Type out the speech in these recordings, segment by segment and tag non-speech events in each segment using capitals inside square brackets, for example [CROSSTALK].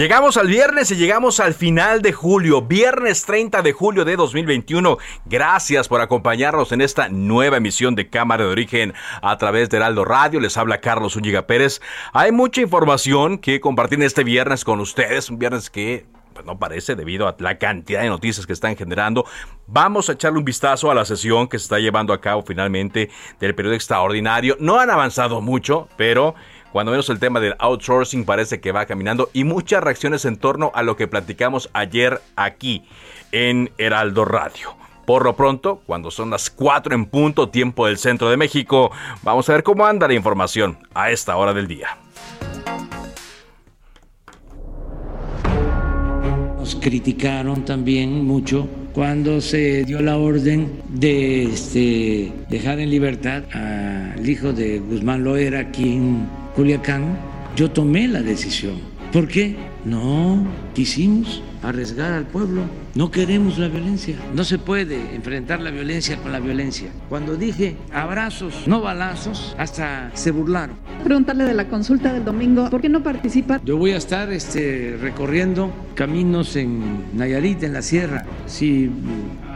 Llegamos al viernes y llegamos al final de julio, viernes 30 de julio de 2021. Gracias por acompañarnos en esta nueva emisión de Cámara de Origen a través de Heraldo Radio. Les habla Carlos Úñiga Pérez. Hay mucha información que compartir este viernes con ustedes, un viernes que pues no parece debido a la cantidad de noticias que están generando. Vamos a echarle un vistazo a la sesión que se está llevando a cabo finalmente del periodo extraordinario. No han avanzado mucho, pero cuando menos el tema del outsourcing parece que va caminando y muchas reacciones en torno a lo que platicamos ayer aquí en Heraldo Radio. Por lo pronto, cuando son las 4 en punto tiempo del centro de México, vamos a ver cómo anda la información a esta hora del día. Nos criticaron también mucho cuando se dio la orden de este, dejar en libertad al hijo de Guzmán Loera, quien Culiacán, yo tomé la decisión. ¿Por qué? No quisimos arriesgar al pueblo. No queremos la violencia. No se puede enfrentar la violencia con la violencia. Cuando dije abrazos, no balazos, hasta se burlaron. Preguntarle de la consulta del domingo, ¿por qué no participa? Yo voy a estar este, recorriendo caminos en Nayarit, en la sierra. Si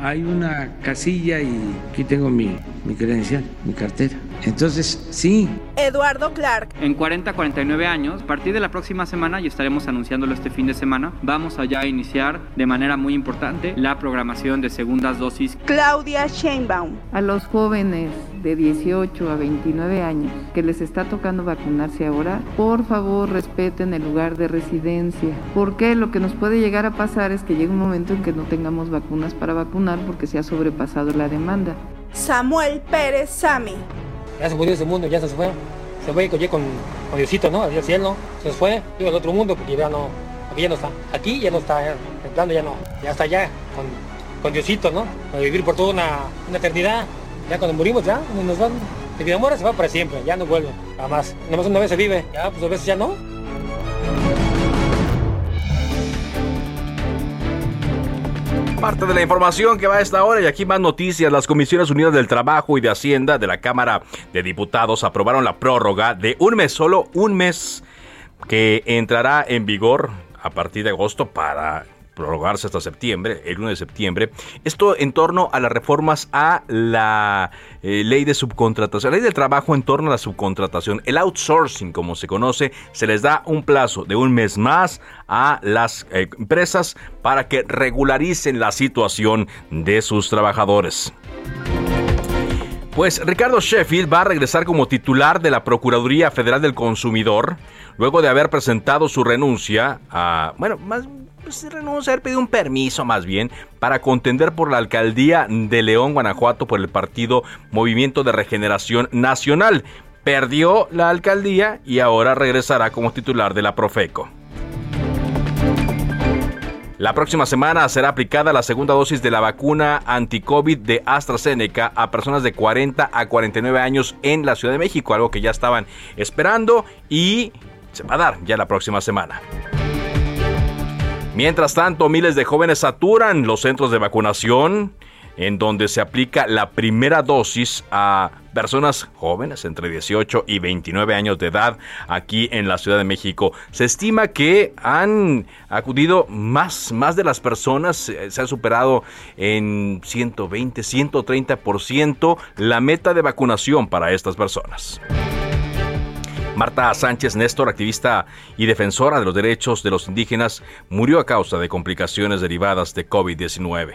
hay una casilla y aquí tengo mi, mi credencial, mi cartera. Entonces, sí. Eduardo Clark. En 40, 49 años, a partir de la próxima semana, y estaremos anunciándolo este fin de semana, vamos allá a iniciar de manera muy importante la programación de segundas dosis. Claudia Sheinbaum. A los jóvenes de 18 a 29 años que les está tocando vacunarse ahora, por favor respeten el lugar de residencia. Porque lo que nos puede llegar a pasar es que llegue un momento en que no tengamos vacunas para vacunar porque se ha sobrepasado la demanda. Samuel Pérez Sami. Ya se murió ese mundo, ya se fue. Se fue con, con Diosito, ¿no? Al cielo. Se fue, iba al otro mundo porque ya no, aquí ya no está. Aquí ya no está, el plano ya no. Ya está allá con, Diosito, ¿no? Para vivir por toda una, eternidad. Ya cuando morimos, ya, nos van. El muere se va para siempre, ya no vuelve, jamás. Nomás una vez se vive, ya, pues a veces ya no. Parte de la información que va a esta hora y aquí más noticias. Las Comisiones Unidas del Trabajo y de Hacienda de la Cámara de Diputados aprobaron la prórroga de un mes, solo un mes, que entrará en vigor a partir de agosto para prorrogarse hasta septiembre, el 1 de septiembre. Esto en torno a las reformas a la eh, ley de subcontratación, la ley del trabajo en torno a la subcontratación. El outsourcing, como se conoce, se les da un plazo de un mes más a las eh, empresas para que regularicen la situación de sus trabajadores. Pues Ricardo Sheffield va a regresar como titular de la Procuraduría Federal del Consumidor luego de haber presentado su renuncia a, bueno, más pues, renuncia, haber pedido un permiso más bien para contender por la alcaldía de León, Guanajuato, por el partido Movimiento de Regeneración Nacional. Perdió la alcaldía y ahora regresará como titular de la Profeco. La próxima semana será aplicada la segunda dosis de la vacuna anti-COVID de AstraZeneca a personas de 40 a 49 años en la Ciudad de México, algo que ya estaban esperando y se va a dar ya la próxima semana. Mientras tanto, miles de jóvenes saturan los centros de vacunación en donde se aplica la primera dosis a personas jóvenes entre 18 y 29 años de edad aquí en la Ciudad de México. Se estima que han acudido más, más de las personas, eh, se ha superado en 120, 130% la meta de vacunación para estas personas. Marta Sánchez Néstor, activista y defensora de los derechos de los indígenas, murió a causa de complicaciones derivadas de COVID-19.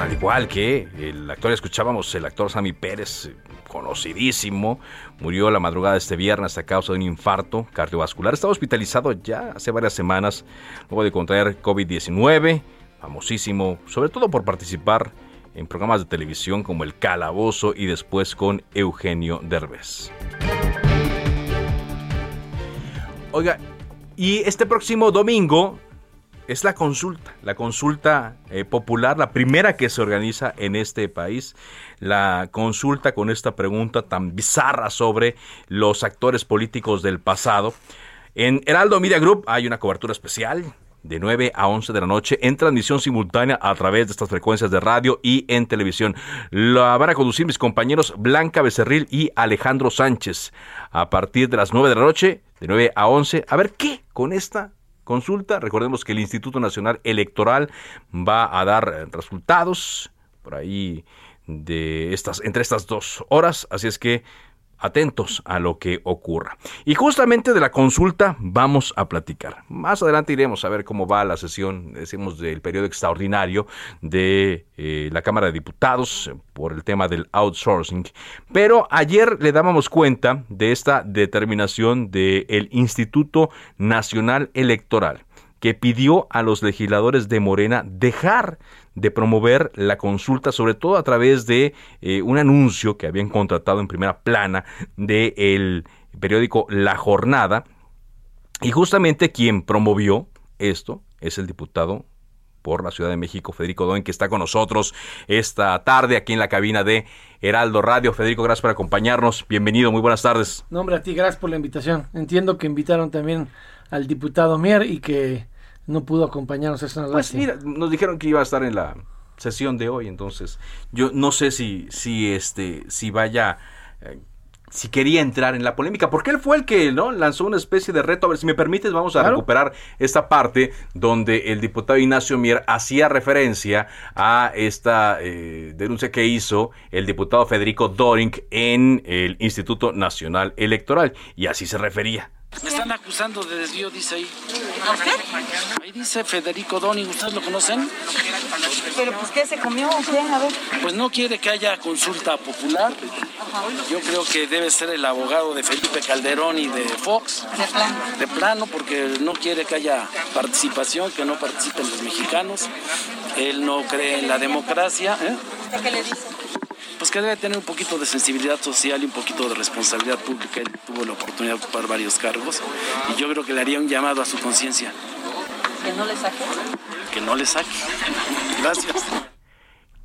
Al igual que el actor, escuchábamos, el actor Sammy Pérez, conocidísimo, murió la madrugada de este viernes a causa de un infarto cardiovascular. Estaba hospitalizado ya hace varias semanas luego de contraer COVID-19, famosísimo, sobre todo por participar en programas de televisión como El Calabozo y después con Eugenio Derbez. Oiga, y este próximo domingo es la consulta, la consulta eh, popular, la primera que se organiza en este país, la consulta con esta pregunta tan bizarra sobre los actores políticos del pasado. En Heraldo Media Group hay una cobertura especial de 9 a 11 de la noche en transmisión simultánea a través de estas frecuencias de radio y en televisión. La van a conducir mis compañeros Blanca Becerril y Alejandro Sánchez a partir de las 9 de la noche, de 9 a 11. A ver qué con esta consulta. Recordemos que el Instituto Nacional Electoral va a dar resultados por ahí de estas entre estas dos horas, así es que atentos a lo que ocurra. Y justamente de la consulta vamos a platicar. Más adelante iremos a ver cómo va la sesión, decimos, del periodo extraordinario de eh, la Cámara de Diputados por el tema del outsourcing. Pero ayer le dábamos cuenta de esta determinación del Instituto Nacional Electoral que pidió a los legisladores de Morena dejar de promover la consulta, sobre todo a través de eh, un anuncio que habían contratado en primera plana del periódico La Jornada. Y justamente quien promovió esto es el diputado por la Ciudad de México, Federico Doen, que está con nosotros esta tarde aquí en la cabina de Heraldo Radio. Federico, gracias por acompañarnos. Bienvenido, muy buenas tardes. No, a ti, gracias por la invitación. Entiendo que invitaron también al diputado Mier y que no pudo acompañarnos. Es una pues mira, nos dijeron que iba a estar en la sesión de hoy, entonces yo no sé si, si este, si vaya, eh, si quería entrar en la polémica, porque él fue el que no lanzó una especie de reto. A ver, si me permites, vamos a recuperar esta parte donde el diputado Ignacio Mier hacía referencia a esta eh, denuncia que hizo el diputado Federico Doring en el Instituto Nacional Electoral, y así se refería. Me están acusando de desvío, dice ahí. Ahí dice Federico Doni, ¿ustedes lo conocen? ¿Pero pues qué se comió o qué? A ver. Pues no quiere que haya consulta popular. Yo creo que debe ser el abogado de Felipe Calderón y de Fox. De plano. De plano, porque no quiere que haya participación, que no participen los mexicanos. Él no cree en la democracia. ¿eh? ¿Qué le dice? Pues que debe tener un poquito de sensibilidad social y un poquito de responsabilidad pública. Él tuvo la oportunidad de ocupar varios cargos y yo creo que le haría un llamado a su conciencia. ¿Que no le saque? Que no le saque. Gracias.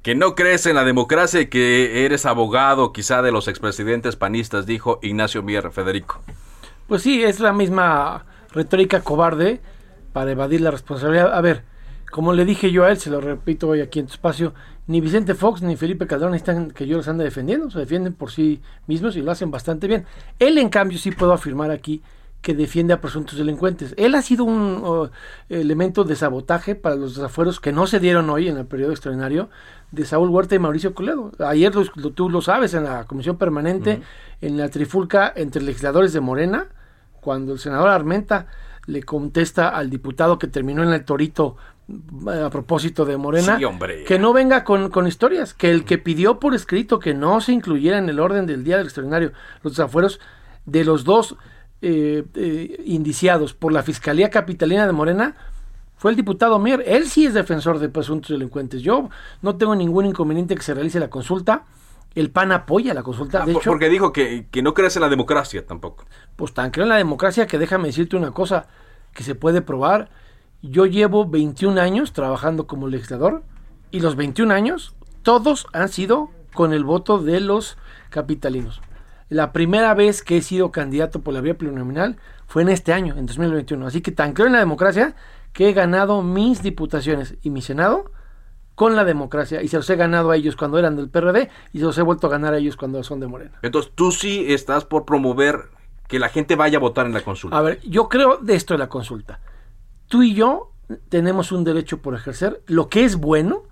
Que no crees en la democracia y que eres abogado quizá de los expresidentes panistas, dijo Ignacio Mier Federico. Pues sí, es la misma retórica cobarde para evadir la responsabilidad. A ver, como le dije yo a él, se lo repito hoy aquí en tu espacio, ni Vicente Fox ni Felipe Calderón están que yo los ande defendiendo, se defienden por sí mismos y lo hacen bastante bien. Él, en cambio, sí puedo afirmar aquí que defiende a presuntos delincuentes. Él ha sido un elemento de sabotaje para los desafueros que no se dieron hoy en el periodo extraordinario de Saúl Huerta y Mauricio Coledo. Ayer tú lo sabes en la comisión permanente, en la trifulca entre legisladores de Morena, cuando el senador Armenta le contesta al diputado que terminó en el Torito a propósito de Morena, que no venga con, historias, que el que pidió por escrito que no se incluyera en el orden del día del extraordinario los desafueros de los dos eh, eh, indiciados por la Fiscalía Capitalina de Morena fue el diputado Mier. Él sí es defensor de presuntos delincuentes. Yo no tengo ningún inconveniente que se realice la consulta. El PAN apoya la consulta. Ah, porque dijo que, que no crees en la democracia tampoco. Pues tan creo en la democracia que déjame decirte una cosa que se puede probar yo llevo 21 años trabajando como legislador y los 21 años todos han sido con el voto de los capitalinos. La primera vez que he sido candidato por la vía plurinominal fue en este año, en 2021. Así que tan creo en la democracia que he ganado mis diputaciones y mi Senado con la democracia y se los he ganado a ellos cuando eran del PRD y se los he vuelto a ganar a ellos cuando son de Morena. Entonces tú sí estás por promover que la gente vaya a votar en la consulta. A ver, yo creo de esto de la consulta tú y yo tenemos un derecho por ejercer. Lo que es bueno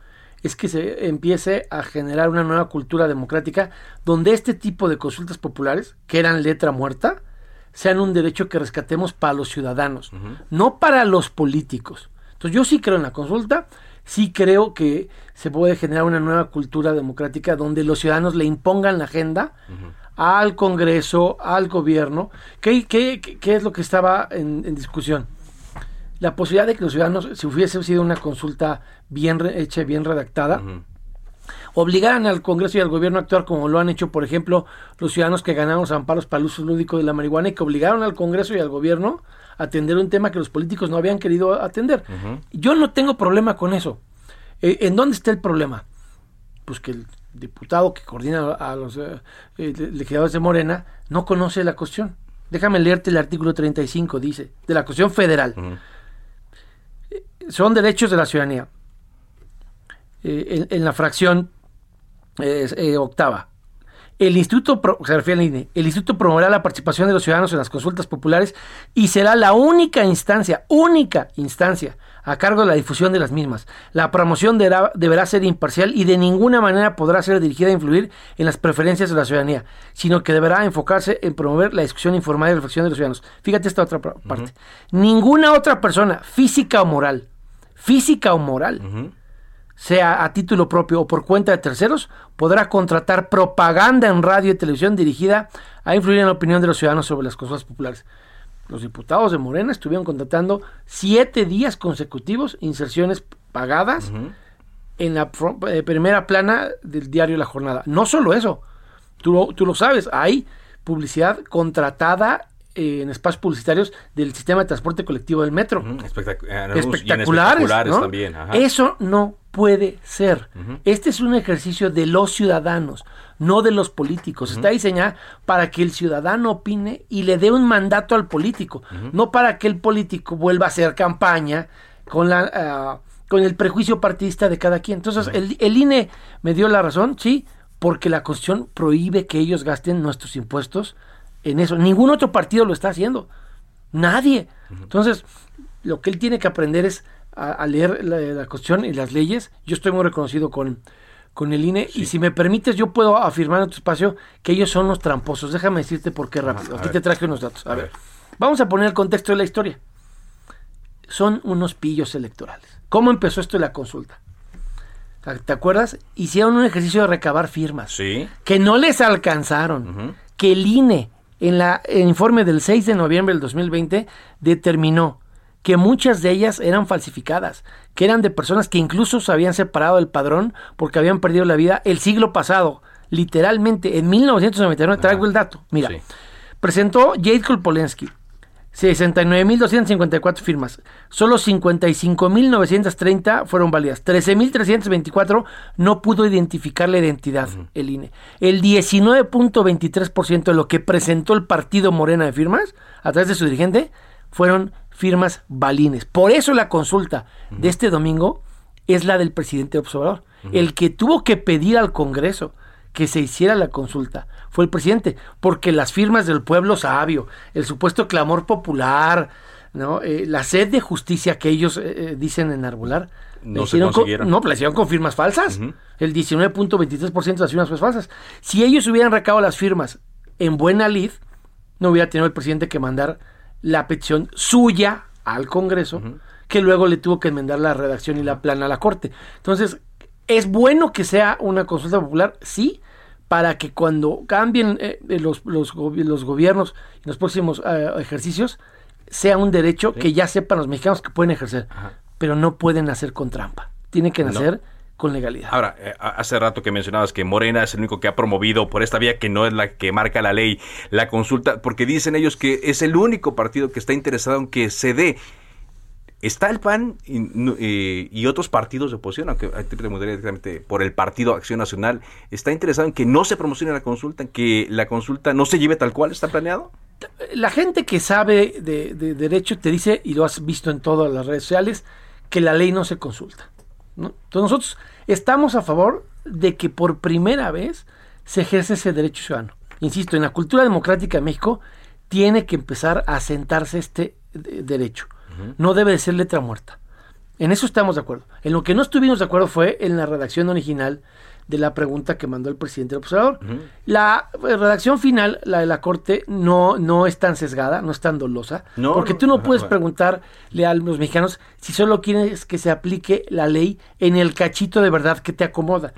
es que se empiece a generar una nueva cultura democrática donde este tipo de consultas populares, que eran letra muerta, sean un derecho que rescatemos para los ciudadanos, no para los políticos. Entonces yo sí creo en la consulta, sí creo que se puede generar una nueva cultura democrática donde los ciudadanos le impongan la agenda al Congreso, al gobierno. ¿Qué, qué, qué es lo que estaba en, en, discusión? La posibilidad de que los ciudadanos, si hubiese sido una consulta bien hecha, bien redactada, obligaran al Congreso y al gobierno a actuar como lo han hecho, por ejemplo, los ciudadanos que ganaron los amparos para el uso lúdico de la marihuana y que obligaron al Congreso y al gobierno a atender un tema que los políticos no habían querido atender. Yo no tengo problema con eso. Eh, ¿En dónde está el problema? Pues que el diputado que coordina a los eh, legisladores de Morena no conoce la cuestión. Déjame leerte el artículo 35, dice, de la cuestión federal. Son derechos de la ciudadanía. En, en, la fracción octava. El instituto, se refiere al INE, el instituto promoverá la participación de los ciudadanos en las consultas populares y será la única instancia, única instancia a cargo de la difusión de las mismas. La promoción deberá, deberá, ser imparcial y de ninguna manera podrá ser dirigida a influir en las preferencias de la ciudadanía, sino que deberá enfocarse en promover la discusión informada y reflexión de los ciudadanos. Fíjate esta otra parte. Uh -huh. Ninguna otra persona, física o moral, física o moral, uh -huh. sea a título propio o por cuenta de terceros, podrá contratar propaganda en radio y televisión dirigida a influir en la opinión de los ciudadanos sobre las consultas populares los diputados de Morena estuvieron contratando siete días consecutivos inserciones pagadas uh -huh. en la eh, primera plana del diario La Jornada. No solo eso, tú tú lo sabes, hay publicidad contratada eh, en espacios publicitarios del sistema de transporte colectivo del metro. Espectac espectaculares, espectaculares ¿no? también. Ajá. Eso no puede ser. Uh -huh. Este es un ejercicio de los ciudadanos, no de los políticos. Uh -huh. Está diseñada para que el ciudadano opine y le dé un mandato al político, no para que el político vuelva a hacer campaña con la uh, con el prejuicio partidista de cada quien. Entonces, el, el INE me dio la razón, sí, porque la Constitución prohíbe que ellos gasten nuestros impuestos en eso. Ningún otro partido lo está haciendo. Nadie. Entonces, lo que él tiene que aprender es a, a leer la, la, Constitución y las leyes. Yo estoy muy reconocido con, con el INE sí. y si me permites, yo puedo afirmar en tu espacio que ellos son los tramposos. Déjame decirte por qué rápido. Aquí te traje unos datos. A, a ver. ver. Vamos a poner el contexto de la historia. Son unos pillos electorales. ¿Cómo empezó esto de la consulta? ¿Te acuerdas? Hicieron un ejercicio de recabar firmas. Sí. Que no les alcanzaron. Uh -huh. Que el INE en la, el informe del 6 de noviembre del 2020 determinó que muchas de ellas eran falsificadas, que eran de personas que incluso se habían separado del padrón porque habían perdido la vida el siglo pasado, literalmente en 1999, traigo el dato, mira, sí. presentó Jade Kolpolensky 69.254 firmas, solo 55.930 fueron válidas, 13.324 no pudo identificar la identidad, uh -huh. el INE. El 19.23% de lo que presentó el partido Morena de firmas, a través de su dirigente, fueron firmas balines. Por eso la consulta uh -huh. de este domingo es la del presidente Observador, uh -huh. el que tuvo que pedir al Congreso que se hiciera la consulta fue el presidente, porque las firmas del pueblo sabio, el supuesto clamor popular, ¿no? Eh, la sed de justicia que ellos eh, dicen enarbolar, no se consiguieron. Con, no, la hicieron con firmas falsas. Uh -huh. El 19.23% de las firmas fue falsas. Si ellos hubieran recabado las firmas en buena lid, no hubiera tenido el presidente que mandar la petición suya al Congreso, uh -huh. que luego le tuvo que enmendar la redacción y la plana a la Corte. Entonces, ¿es bueno que sea una consulta popular? Sí, para que cuando cambien eh, los, los, los, gobiernos en los próximos eh, ejercicios, sea un derecho sí. que ya sepan los mexicanos que pueden ejercer, Ajá. pero no pueden nacer con trampa, tienen que nacer no. con legalidad. Ahora, eh, hace rato que mencionabas que Morena es el único que ha promovido por esta vía que no es la que marca la ley, la consulta, porque dicen ellos que es el único partido que está interesado en que se dé Está el PAN y, eh, y, otros partidos de oposición, aunque te directamente por el Partido Acción Nacional, ¿está interesado en que no se promocione la consulta, en que la consulta no se lleve tal cual está planeado? La gente que sabe de, de derecho te dice, y lo has visto en todas las redes sociales, que la ley no se consulta. Entonces nosotros estamos a favor de que por primera vez se ejerce ese derecho ciudadano. Insisto, en la cultura democrática de México tiene que empezar a sentarse este derecho no debe de ser letra muerta. En eso estamos de acuerdo. En lo que no estuvimos de acuerdo fue en la redacción original de la pregunta que mandó el presidente del observador. La eh, redacción final, la de la Corte, no, no es tan sesgada, no es tan dolosa, No, porque tú no puedes preguntarle a los mexicanos si solo quieres que se aplique la ley en el cachito de verdad que te acomoda.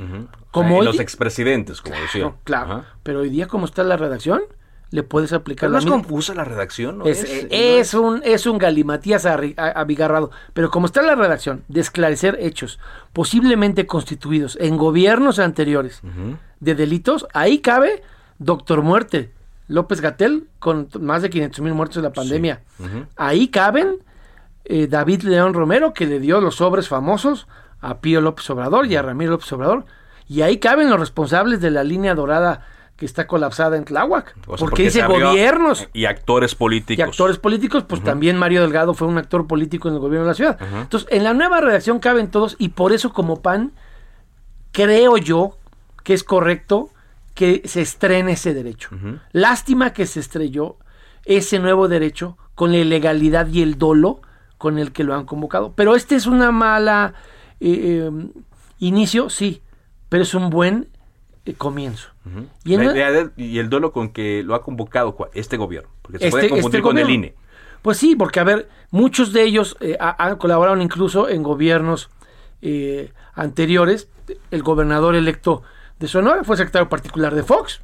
Como Y hoy los expresidentes, como decía. No, claro, pero hoy día como está la redacción, le puedes aplicar Pero no la es misma- confusa la redacción, ¿no? es, Es- es un, es un galimatías abigarrado. Pero como está la redacción de esclarecer hechos posiblemente constituidos en gobiernos anteriores de delitos, ahí cabe Doctor Muerte, López Gatel, con más de 500 mil muertos de la pandemia. Ahí caben eh, David León Romero, que le dio los sobres famosos a Pío López Obrador y a Ramiro López Obrador. Y ahí caben los responsables de la línea dorada que está colapsada en Tláhuac. O sea, porque dice gobiernos Y actores políticos. y actores políticos, pues también Mario Delgado fue un actor político en el gobierno de la ciudad. Entonces, en la nueva redacción caben todos y por eso como PAN creo yo que es correcto que se estrene ese derecho. Lástima que se estrelló ese nuevo derecho con la ilegalidad y el dolo con el que lo han convocado. Pero este es una mala eh, eh, inicio, sí, pero es un buen comienzo. Y La la- idea de- y el duelo con que lo ha convocado este gobierno. Porque se Este- puede confundir este con el. INE. Pues sí, porque a ver, muchos de ellos eh, ha- han colaborado incluso en gobiernos eh, anteriores. El gobernador electo de Sonora fue secretario particular de Fox.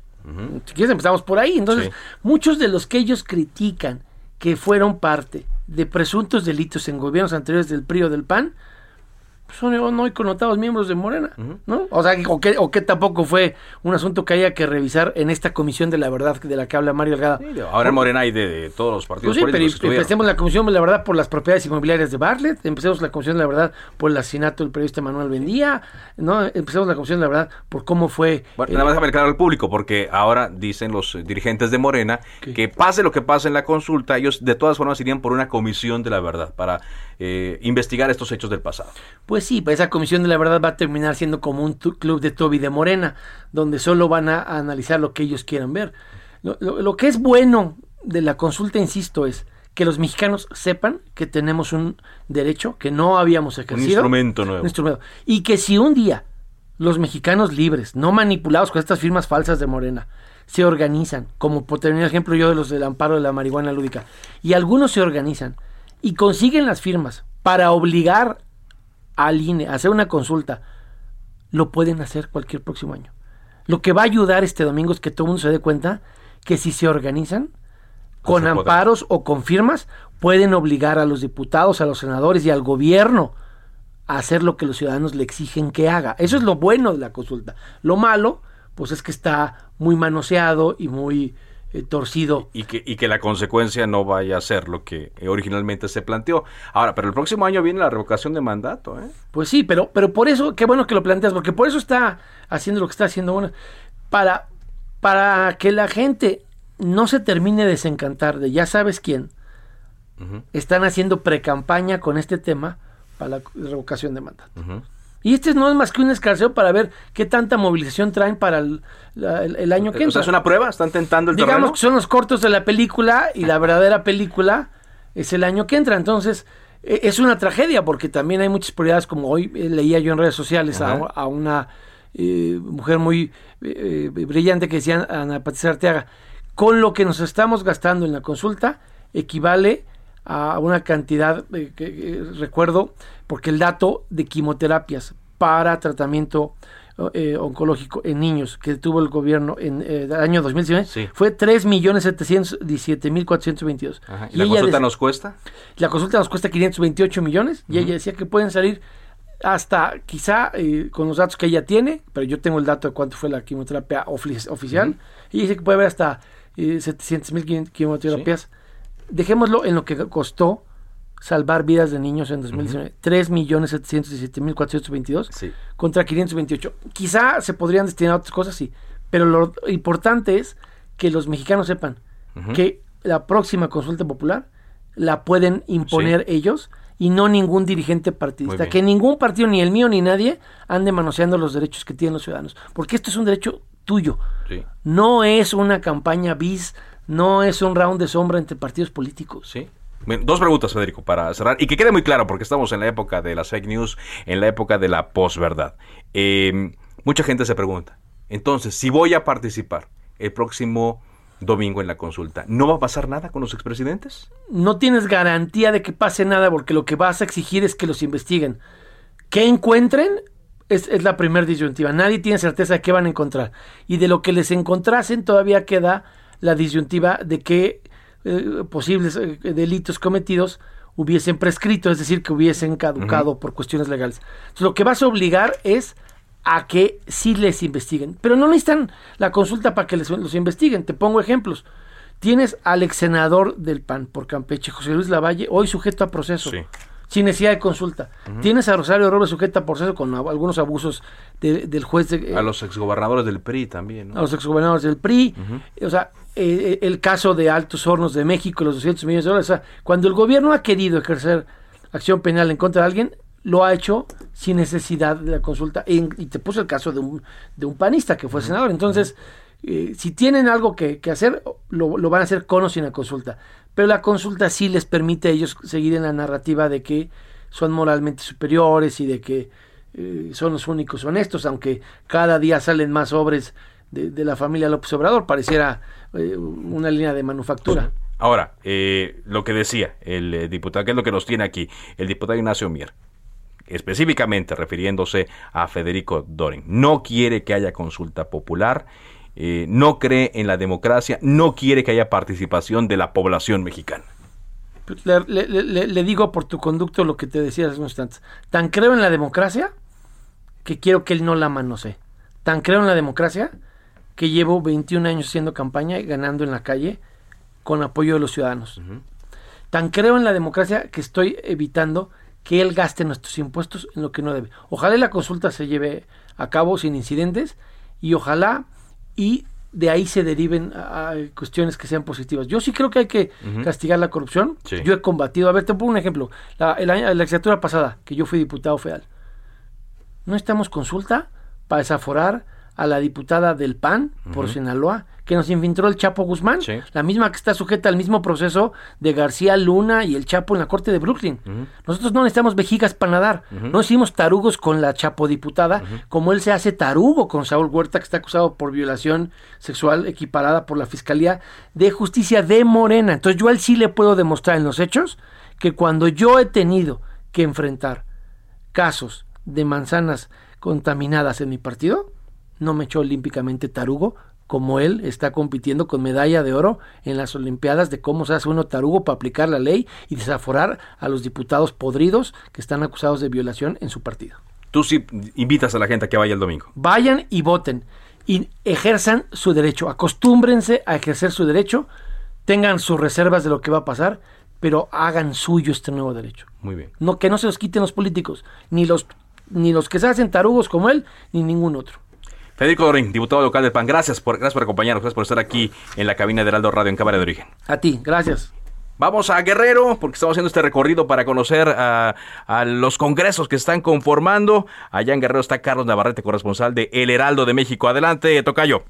Si quieres empezamos por ahí. Entonces, Sí. muchos de los que ellos critican que fueron parte de presuntos delitos en gobiernos anteriores del PRI o del PAN, son hoy connotados miembros de Morena, ¿no? O sea, o que, o que tampoco fue un asunto que haya que revisar en esta comisión de la verdad de la que habla Mario Delgado. Ahora en Morena hay de, de todos los partidos Pues sí, pero políticos. empecemos la comisión de la verdad por las propiedades inmobiliarias de Bartlett, empecemos la comisión de la verdad por el asesinato del periodista Manuel Bendía, ¿no? Empecemos la comisión de la verdad por cómo fue Bueno, eh, nada más déjame aclarar al público, porque ahora dicen los dirigentes de Morena que pase lo que pase en la consulta, ellos de todas formas irían por una comisión de la verdad para eh, investigar estos hechos del pasado. Pues sí, pues esa comisión de la verdad va a terminar siendo como un club de Toby de Morena, donde solo van a, a analizar lo que ellos quieran ver. Lo, lo- lo que es bueno de la consulta, insisto, es que los mexicanos sepan que tenemos un derecho que no habíamos ejercido. instrumento nuevo. Un instrumento. Y que si un día los mexicanos libres, no manipulados con estas firmas falsas de Morena, se organizan, como por tener el ejemplo yo de los del amparo de la marihuana lúdica, y algunos se organizan y consiguen las firmas para obligar al INE a hacer una consulta, lo pueden hacer cualquier próximo año. Lo que va a ayudar este domingo es que todo el mundo se dé cuenta que si se organizan con se amparos o con firmas, pueden obligar a los diputados, a los senadores y al gobierno a hacer lo que los ciudadanos le exigen que haga. Eso es lo bueno de la consulta. Lo malo, pues es que está muy manoseado y muy eh, torcido. Y que, y que la consecuencia no vaya a ser lo que eh, originalmente se planteó. Ahora, pero el próximo año viene la revocación de mandato, ¿eh? Pues sí, pero, pero por eso, qué bueno que lo planteas, porque por eso está haciendo lo que está haciendo bueno, para, para que la gente no se termine de desencantar de ya sabes quién, están haciendo precampaña con este tema para la revocación de mandato. Y este no es más que un escarceo para ver qué tanta movilización traen para el, la- el- el año que O sea, entra. es una prueba, están tentando el Digamos terreno. que son los cortos de la película y la verdadera película es el año que entra. Entonces, e- es una tragedia porque también hay muchas prioridades, como hoy eh, leía yo en redes sociales a, una eh, mujer muy eh, brillante que decía Ana Patricia Arteaga, con lo que nos estamos gastando en la consulta equivale a una cantidad, eh, que, eh, recuerdo, porque el dato de quimioterapias para tratamiento eh, oncológico en niños que tuvo el gobierno en eh, el año 2019 Sí. fue 3.717.422. Ajá. ¿Y la consulta nos cuesta? la consulta nos cuesta 528 millones y ella decía que pueden salir hasta quizá eh, con los datos que ella tiene, pero yo tengo el dato de cuánto fue la quimioterapia ofi- oficial. Ella dice que puede haber hasta eh, 700 mil quimioterapias. Dejémoslo en lo que costó salvar vidas de niños en 2019. 3 millones 717 mil 422 Sí. contra 528. Quizá se podrían destinar a otras cosas, sí, pero lo importante es que los mexicanos sepan que la próxima consulta popular la pueden imponer ellos y no ningún dirigente partidista. Que ningún partido, ni el mío ni nadie, ande manoseando los derechos que tienen los ciudadanos. Porque esto es un derecho tuyo. Sí. No es una campaña bis, no es un round de sombra entre partidos políticos. Sí. Dos preguntas, Federico, para cerrar. Y que quede muy claro, porque estamos en la época de las fake news, en la época de la posverdad. Eh, mucha gente se pregunta, entonces, si voy a participar el próximo domingo en la consulta, ¿no va a pasar nada con los expresidentes? No tienes garantía de que pase nada, porque lo que vas a exigir es que los investiguen. Que encuentren es, es la primera disyuntiva. Nadie tiene certeza de qué van a encontrar. Y de lo que les encontrasen todavía queda la disyuntiva de que eh, posibles eh, delitos cometidos hubiesen prescrito, es decir, que hubiesen caducado por cuestiones legales. Entonces, lo que vas a obligar es a que sí les investiguen. Pero no necesitan la consulta para que les, los investiguen. Te pongo ejemplos. Tienes al ex senador del PAN por Campeche, José Luis Lavalle, hoy sujeto a proceso. Sin necesidad de consulta. Tienes a Rosario Robles sujeta a proceso con algunos abusos del juez. De, a los exgobernadores del PRI también. ¿no? A los exgobernadores del PRI. O sea, eh, el caso de Altos Hornos de México, los 200 millones de dólares. O sea, cuando el gobierno ha querido ejercer acción penal en contra de alguien, lo ha hecho sin necesidad de la consulta. Y, te puso el caso de un, de un panista que fue senador. Entonces, eh, si tienen algo que, hacer, lo, lo, van a hacer con o sin la consulta. Pero la consulta sí les permite a ellos seguir en la narrativa de que son moralmente superiores y de que eh, son los únicos honestos, aunque cada día salen más obres de, la familia López Obrador, pareciera eh, una línea de manufactura. Ahora, lo que decía el diputado, que es lo que nos tiene aquí, el diputado Ignacio Mier, específicamente refiriéndose a Federico Dorin. No quiere que haya consulta popular, eh, no cree en la democracia, no quiere que haya participación de la población mexicana. Pues, le, digo por tu conducto lo que te decía hace unos instantes. Tan creo en la democracia que quiero que él no la manosee. Tan creo en la democracia que llevo 21 años haciendo campaña y ganando en la calle con apoyo de los ciudadanos. Tan creo en la democracia que estoy evitando que él gaste nuestros impuestos en lo que no debe. Ojalá la consulta se lleve a cabo sin incidentes y ojalá y de ahí se deriven a, cuestiones que sean positivas. Yo sí creo que hay que castigar la corrupción. Yo he combatido, a ver, te pongo un ejemplo. La, la legislatura pasada, que yo fui diputado federal, no estamos consulta para desaforar a la diputada del PAN por Sinaloa, que nos infiltró el Chapo Guzmán, la misma que está sujeta al mismo proceso de García Luna y el Chapo en la corte de Brooklyn. Nosotros no necesitamos vejigas para nadar, no hicimos tarugos con la Chapo diputada, como él se hace tarugo con Saúl Huerta, que está acusado por violación sexual equiparada por la Fiscalía de Justicia de Morena. Entonces yo a él sí le puedo demostrar en los hechos que cuando yo he tenido que enfrentar casos de manzanas contaminadas en mi partido, no me echó olímpicamente tarugo, como él está compitiendo con medalla de oro en las Olimpiadas de cómo se hace uno tarugo para aplicar la ley y desaforar a los diputados podridos que están acusados de violación en su partido. Tú sí invitas a la gente a que vaya el domingo. Vayan y voten y ejerzan su derecho, acostúmbrense a ejercer su derecho, tengan sus reservas de lo que va a pasar, pero hagan suyo este nuevo derecho. Muy bien. No que no se los quiten los políticos, ni los ni los que se hacen tarugos como él, ni ningún otro. Federico Dorín, diputado local del PAN, gracias por, gracias por acompañarnos, gracias por estar aquí en la cabina de Heraldo Radio en Cámara de Origen. A ti, gracias. Vamos a Guerrero, porque estamos haciendo este recorrido para conocer a, los congresos que están conformando. Allá en Guerrero está Carlos Navarrete, corresponsal de El Heraldo de México. Adelante, Tocayo.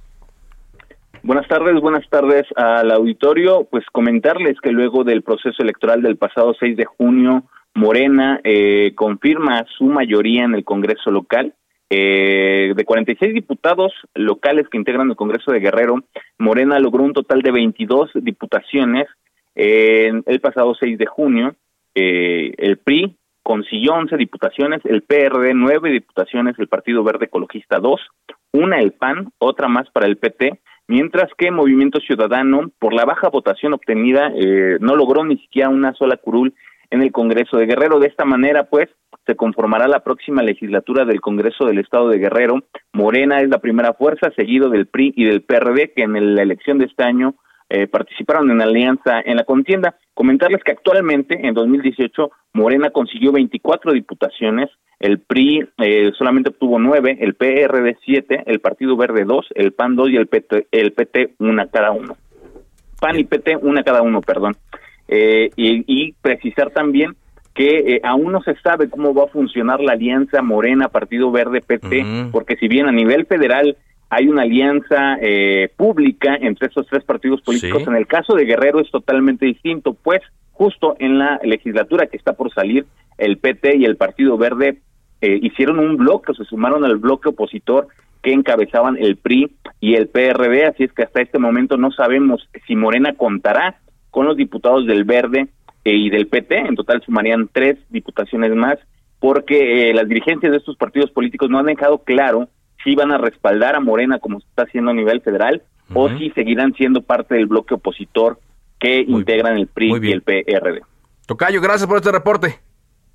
Buenas tardes, buenas tardes al auditorio. Pues comentarles que luego del proceso electoral del pasado 6 de junio, Morena eh, confirma su mayoría en el Congreso local eh, de 46 diputados locales que integran el Congreso de Guerrero, Morena logró un total de 22 diputaciones en el pasado 6 de junio. Eh, el PRI consiguió 11 diputaciones, el PRD 9 diputaciones, el Partido Verde Ecologista 2, una el PAN, otra más para el PT, mientras que Movimiento Ciudadano, por la baja votación obtenida, eh, no logró ni siquiera una sola curul en el Congreso de Guerrero. De esta manera, pues, se conformará la próxima legislatura del Congreso del Estado de Guerrero. Morena es la primera fuerza, seguido del PRI y del PRD, que en la elección de este año eh, participaron en alianza en la contienda. Comentarles que actualmente, en 2018, Morena consiguió 24 diputaciones, el PRI eh, solamente obtuvo 9, el PRD 7, el Partido Verde 2, el PAN 2 y el PT, el PT una cada uno. PAN y PT una cada uno, perdón. Eh, y, y precisar también que eh, aún no se sabe cómo va a funcionar la alianza Morena, Partido Verde, PT, porque si bien a nivel federal hay una alianza eh, pública entre esos tres partidos políticos, en el caso de Guerrero es totalmente distinto, pues justo en la legislatura que está por salir, el PT y el Partido Verde eh, hicieron un bloque, se sumaron al bloque opositor que encabezaban el PRI y el PRD, así es que hasta este momento no sabemos si Morena contará con los diputados del Verde y del PT, en total sumarían tres diputaciones más, porque eh, las dirigencias de estos partidos políticos no han dejado claro si van a respaldar a Morena como se está haciendo a nivel federal o si seguirán siendo parte del bloque opositor que integran el PRI y el PRD. Tocayo, gracias por este reporte.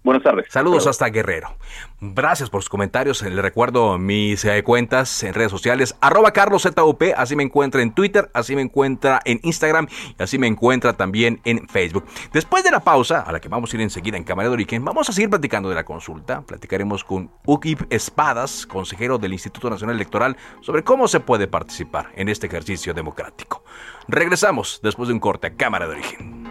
Buenas tardes. Saludos hasta Guerrero. Gracias por sus comentarios. Le recuerdo mis eh, cuentas en redes sociales. Arroba CarlosZUP. Así me encuentra en Twitter. Así me encuentra en Instagram. Y así me encuentra también en Facebook. Después de la pausa, a la que vamos a ir enseguida en Cámara de Origen, vamos a seguir platicando de la consulta. Platicaremos con Ukip Espadas, consejero del Instituto Nacional Electoral, sobre cómo se puede participar en este ejercicio democrático. Regresamos después de un corte a Cámara de Origen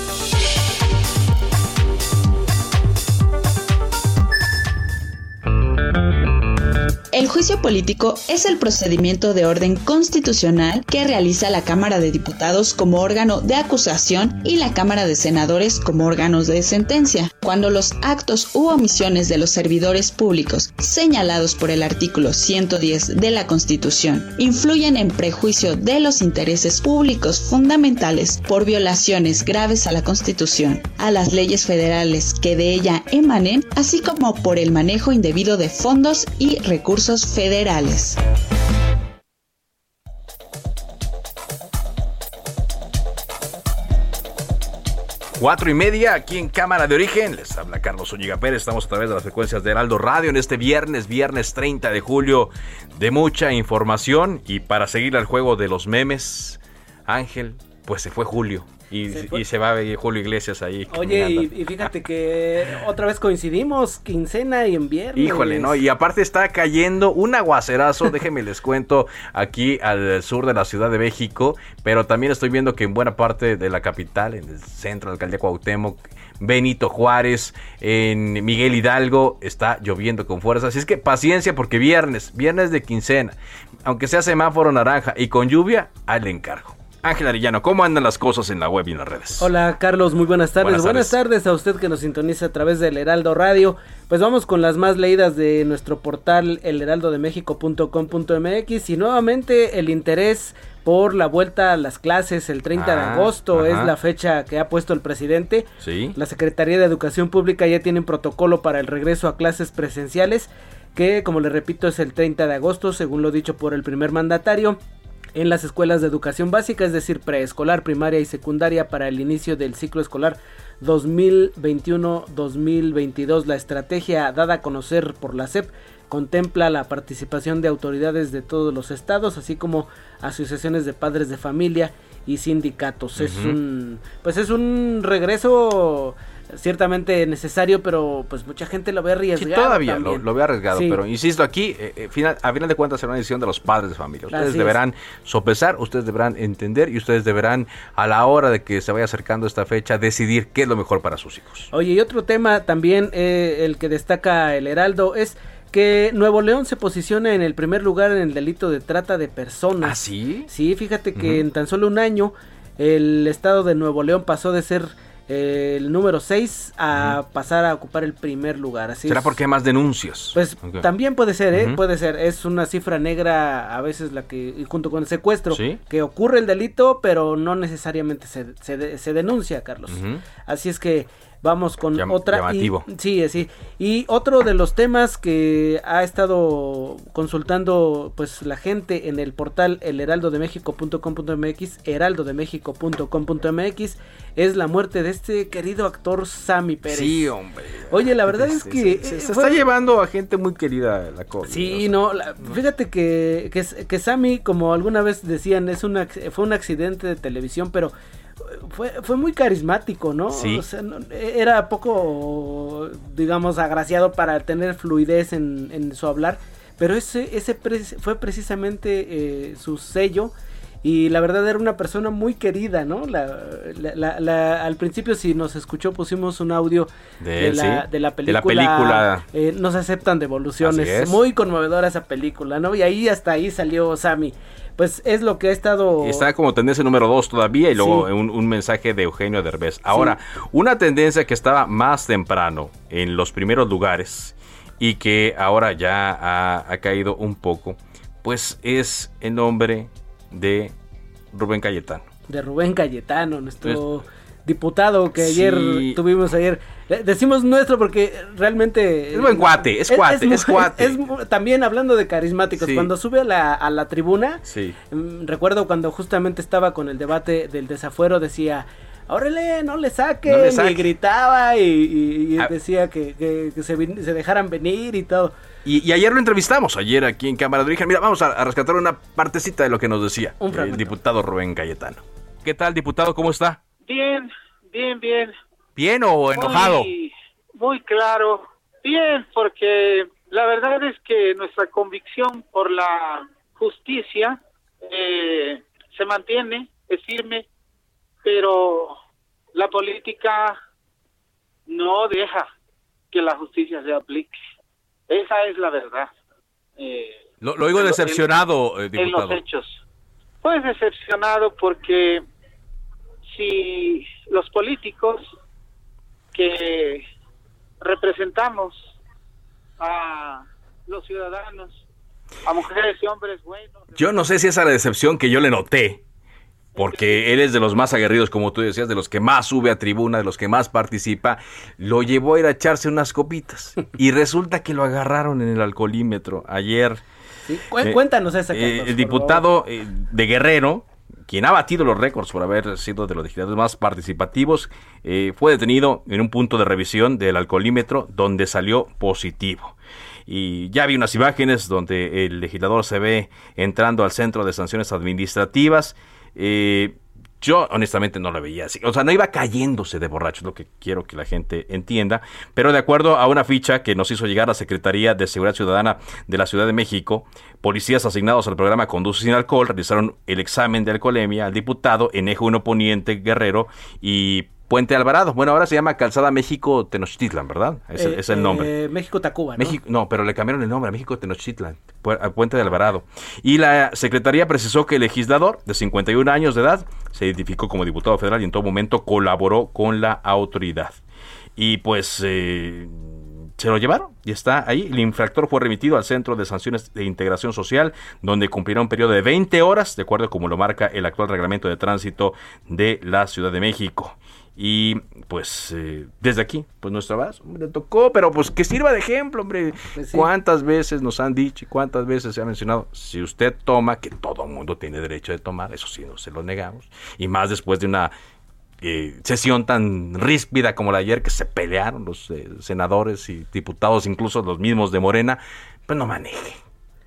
Juicio político es el procedimiento de orden constitucional que realiza la Cámara de Diputados como órgano de acusación y la Cámara de Senadores como órganos de sentencia, cuando los actos u omisiones de los servidores públicos señalados por el artículo 110 de la Constitución influyen en prejuicio de los intereses públicos fundamentales por violaciones graves a la Constitución, a las leyes federales que de ella emanen, así como por el manejo indebido de fondos y recursos federales. Cuatro y media aquí en Cámara de Origen. Les habla Carlos Oñiga Pérez. Estamos a través de las frecuencias de Heraldo Radio en este viernes, viernes 30 de julio, de mucha información. Y para seguir al juego de los memes, Ángel, pues se fue Julio. Y se, va a ver Julio Iglesias ahí. Oye, y, fíjate que otra vez coincidimos, quincena y en viernes. Híjole, ¿no? Y aparte está cayendo un aguacerazo, déjenme les cuento, aquí al sur de la Ciudad de México, pero también estoy viendo que en buena parte de la capital, en el centro de la alcaldía Cuauhtémoc, Benito Juárez, en Miguel Hidalgo, está lloviendo con fuerza. Así es que paciencia porque viernes, viernes de quincena, aunque sea semáforo naranja y con lluvia, al encargo. Ángel Arillano, ¿cómo andan las cosas en la web y en las redes? Hola Carlos, muy buenas tardes. Buenas, tardes. a usted que nos sintoniza a través del Heraldo Radio. Pues vamos con las más leídas de nuestro portal elheraldodemexico.com.mx y nuevamente el interés por la vuelta a las clases el 30 de ah, agosto es la fecha que ha puesto el presidente. Sí. La Secretaría de Educación Pública ya tiene un protocolo para el regreso a clases presenciales que como le repito es el 30 de agosto según lo dicho por el primer mandatario en las escuelas de educación básica, es decir, preescolar, primaria y secundaria para el inicio del ciclo escolar 2021-2022. La estrategia dada a conocer por la SEP contempla la participación de autoridades de todos los estados, así como asociaciones de padres de familia y sindicatos. Es un pues es un regreso ciertamente necesario, pero pues mucha gente lo ve arriesgado. Sí, todavía lo, ve arriesgado, pero insisto, aquí eh, eh, final, a final de cuentas será una decisión de los padres de familia. Ustedes deberán sopesar, ustedes deberán entender y ustedes deberán a la hora de que se vaya acercando esta fecha decidir qué es lo mejor para sus hijos. Oye, y otro tema también, eh, el que destaca el Heraldo, es que Nuevo León se posiciona en el primer lugar en el delito de trata de personas. ¿Ah, sí? Sí, fíjate que en tan solo un año el estado de Nuevo León pasó de ser el número 6 a pasar a ocupar el primer lugar. Así ¿Será porque hay más denuncias? Pues también puede ser, ¿eh? Puede ser. Es una cifra negra a veces la que, junto con el secuestro, que ocurre el delito, pero no necesariamente se, se, denuncia, Carlos. Así es que Vamos con otra. Llamativo. sí, sí. Y otro de los temas que ha estado consultando pues la gente en el portal elheraldodemexico.com.mx, heraldodemexico.com.mx, es la muerte de este querido actor Sammy Pérez. Sí, hombre. Oye, la verdad es que... Se, está llevando a gente muy querida la cosa. Sí, no, fíjate que, que, que Sammy, como alguna vez decían, es una, fue un accidente de televisión, pero fue, fue muy carismático, ¿no? Sí. O sea, no- era poco, digamos, agraciado para tener fluidez en, en su hablar, pero ese, ese pre- fue precisamente eh, su sello. Y la verdad era una persona muy querida, ¿no? La, la- la- la- al principio, si nos escuchó, pusimos un audio De de, él, la, sí. de la De la película. película. eh, no se aceptan devoluciones. Muy conmovedora esa película, ¿no? Y ahí hasta ahí salió Sammy. Pues es lo que ha estado. Está como tendencia número dos todavía y luego Sí. un, un mensaje de Eugenio Derbez. Ahora, una tendencia que estaba más temprano en los primeros lugares y que ahora ya ha, ha caído un poco, pues es el nombre de Rubén Cayetano. de Rubén Cayetano, nuestro diputado que ayer Sí. tuvimos ayer. Eh, Decimos nuestro porque realmente... Es buen cuate, es cuate, es cuate. es también hablando de carismáticos, Sí. cuando sube a la, a la tribuna, Sí. mm, recuerdo cuando justamente estaba con el debate del desafuero, decía... Órale, no le saquen, No le saquen". y gritaba y, y- y Ah. decía que, que- que se, dejaran venir y todo. Y, y ayer lo entrevistamos, ayer aquí en Cámara de Origen. Mira, vamos a, a rescatar una partecita de lo que nos decía Un el diputado Rubén Cayetano. ¿Qué tal, diputado? ¿Cómo está? Bien, bien, bien. ¿Bien o enojado? Muy, muy claro. Bien, porque la verdad es que nuestra convicción por la justicia eh, se mantiene, es firme, pero la política no deja que la justicia se aplique. Esa es la verdad. Eh, Lo, lo oigo en decepcionado, eh, en los hechos. Pues decepcionado porque si los políticos que representamos a los ciudadanos, a mujeres y hombres buenos, Yo no sé si esa es la decepción que yo le noté, porque él es de los más aguerridos, como tú decías, de los que más sube a tribuna, de los que más participa, lo llevó a ir a echarse unas copitas. Y resulta que lo agarraron en el alcoholímetro ayer. Sí, Eh, cuéntanos esa, Eh, Carlos, el diputado eh, de Guerrero, quien ha batido los récords por haber sido de los legisladores más participativos, eh, fue detenido en un punto de revisión del alcoholímetro donde salió positivo. Y ya vi unas imágenes donde el legislador se ve entrando al centro de sanciones administrativas. Eh, yo honestamente no lo veía así. O sea, no iba cayéndose de borracho, es lo que quiero que la gente entienda. Pero de acuerdo a una ficha que nos hizo llegar la Secretaría de Seguridad Ciudadana de la Ciudad de México, policías asignados al programa Conduce sin alcohol realizaron el examen de alcoholemia al diputado en Eje 1 Poniente Guerrero y Puente Alvarado. Bueno, ahora se llama Calzada México Tenochtitlan, ¿verdad? Es, el- Eh, es el nombre. eh, México-Tacuba, ¿no? México, no, pero le cambiaron el nombre a México Tenochtitlan, a Puente de Alvarado. Y la Secretaría precisó que el legislador de 51 años de edad se identificó como diputado federal y en todo momento colaboró con la autoridad. Y pues eh, se lo llevaron y está ahí. El infractor fue remitido al Centro de Sanciones de Integración Social, donde cumplirá un periodo de 20 horas, de acuerdo como lo marca el actual reglamento de tránsito de la Ciudad de México. Y pues eh, desde aquí, pues nuestra base, hombre, le tocó, pero pues que sirva de ejemplo, hombre. Pues sí. ¿Cuántas veces nos han dicho y cuántas veces se ha mencionado? Si usted toma, que todo mundo tiene derecho de tomar, eso sí, no se lo negamos. Y más después de una eh, sesión tan ríspida como la de ayer, que se pelearon los eh, senadores y diputados, incluso los mismos de Morena, pues no maneje,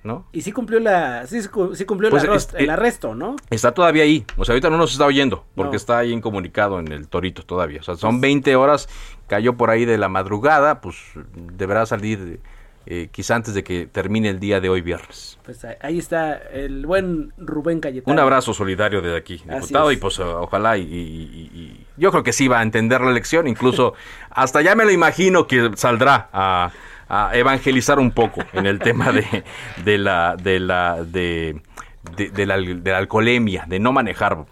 ¿no? Y sí cumplió la sí, cu- sí cumplió Pues, el, este, el arresto, ¿no? Está todavía ahí. O sea, ahorita no nos está oyendo porque No. está ahí incomunicado en el torito todavía. O sea, son 20 horas. Cayó por ahí de la madrugada. Pues deberá salir eh, quizá antes de que termine el día de hoy viernes. Pues ahí- está el buen Rubén Cayetano. Un abrazo solidario desde aquí, diputado. Y pues ojalá y, y- y- y- yo creo que sí va a entender la elección. Incluso [LAUGHS] hasta ya me lo imagino que saldrá a, a evangelizar un poco en el tema de, de la de la de, de- de la, de la alcoholemia, de no manejar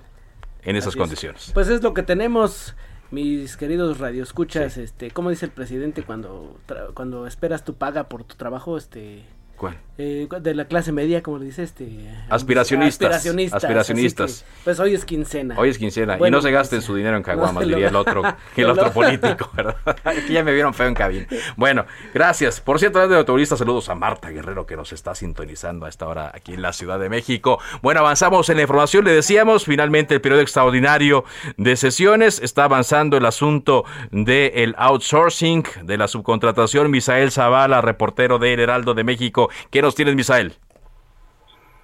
en esas Así es. condiciones. Pues es lo que tenemos, mis queridos radioescuchas, este, ¿cómo dice el presidente cuando tra- cuando esperas tu paga por tu trabajo, este ¿Cuál? eh, de la clase media, como le dice este Aspiracionistas. aspiracionistas, Aspiracionistas. así que, pues hoy es quincena. Hoy es quincena. y no se gasten pues, su dinero en caguamas, no diría el otro, [LAUGHS] el otro político, ¿verdad? [LAUGHS] Aquí ya me vieron feo en cabina. Bueno, gracias. Por cierto, de autoristas, saludos a Marta Guerrero que nos está sintonizando a esta hora aquí en la Ciudad de México. Bueno, avanzamos en la información. Le decíamos, finalmente el periodo extraordinario de sesiones. Está avanzando el asunto del outsourcing, de la subcontratación. Misael Zavala, reportero de El Heraldo de México. ¿Qué nos tienes, Misael?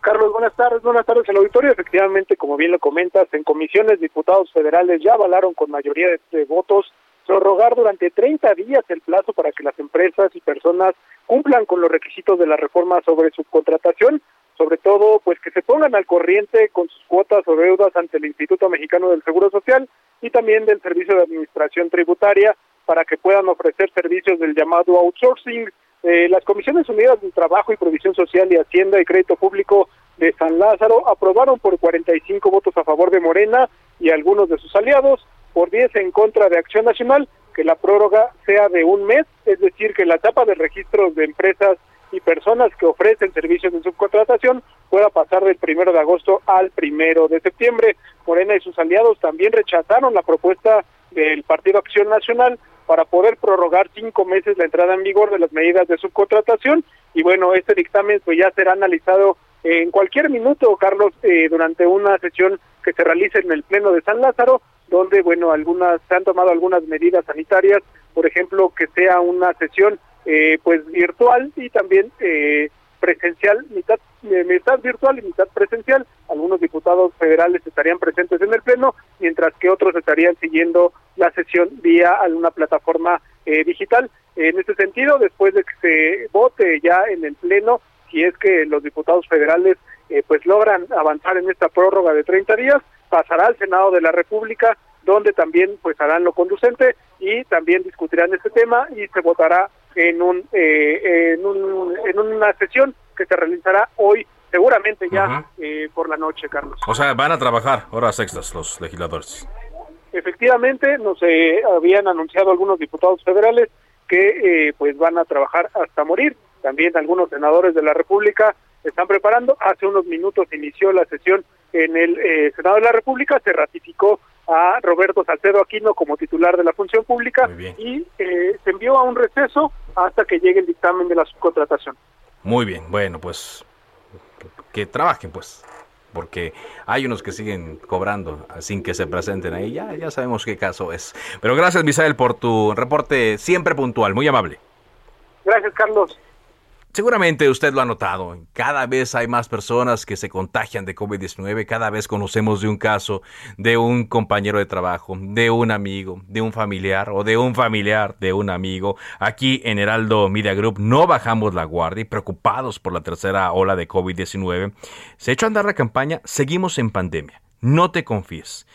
Carlos, buenas tardes, buenas tardes el auditorio. Efectivamente, como bien lo comentas, en comisiones diputados federales ya avalaron con mayoría de, de votos prorrogar durante 30 días el plazo para que las empresas y personas cumplan con los requisitos de la reforma sobre subcontratación, sobre todo pues que se pongan al corriente con sus cuotas o deudas ante el Instituto Mexicano del Seguro Social y también del Servicio de Administración Tributaria para que puedan ofrecer servicios del llamado outsourcing. Eh, las Comisiones Unidas de Trabajo y Provisión Social y Hacienda y Crédito Público de San Lázaro aprobaron por 45 votos a favor de Morena y algunos de sus aliados por 10 en contra de Acción Nacional que la prórroga sea de un mes, es decir, que la etapa de registros de empresas y personas que ofrecen servicios de subcontratación pueda pasar del primero de agosto al primero de septiembre. Morena y sus aliados también rechazaron la propuesta del Partido Acción Nacional para poder prorrogar cinco meses la entrada en vigor de las medidas de subcontratación y bueno, este dictamen pues ya será analizado en cualquier minuto, Carlos, eh, durante una sesión que se realice en el Pleno de San Lázaro, donde, bueno, algunas, se han tomado algunas medidas sanitarias, por ejemplo, que sea una sesión, eh, pues, virtual y también eh, presencial, mitad, eh, mitad virtual y mitad presencial. Algunos diputados federales estarían presentes en el Pleno, mientras que otros estarían siguiendo la sesión vía alguna plataforma eh, digital. En este sentido, después de que se vote ya en el Pleno, si es que los diputados federales eh, pues logran avanzar en esta prórroga de 30 días, pasará al Senado de la República, donde también pues harán lo conducente y también discutirán este tema y se votará en un, eh, en, un en una sesión que se realizará hoy seguramente ya eh, por la noche, Carlos. O sea, van a trabajar horas extras los legisladores. Efectivamente, nos eh, habían anunciado algunos diputados federales que pues van a trabajar hasta morir. También algunos senadores de la República están preparando. Hace unos minutos inició la sesión en el eh, Senado de la República, se ratificó a Roberto Salcedo Aquino como titular de la función pública y eh, se envió a un receso hasta que llegue el dictamen de la subcontratación. Muy bien, bueno, pues que trabajen pues, porque hay unos que siguen cobrando sin que se presenten ahí, ya, ya sabemos qué caso es. Pero gracias Misael por tu reporte siempre puntual, muy amable. Gracias Carlos. Seguramente usted lo ha notado, cada vez hay más personas que se contagian de COVID-19, cada vez conocemos de un caso de un compañero de trabajo, de un amigo, de un familiar o de un familiar de un amigo. Aquí en Heraldo Media Group no bajamos la guardia y preocupados por la tercera ola de COVID-19, se ha hecho andar la campaña Seguimos en pandemia, no te confíes.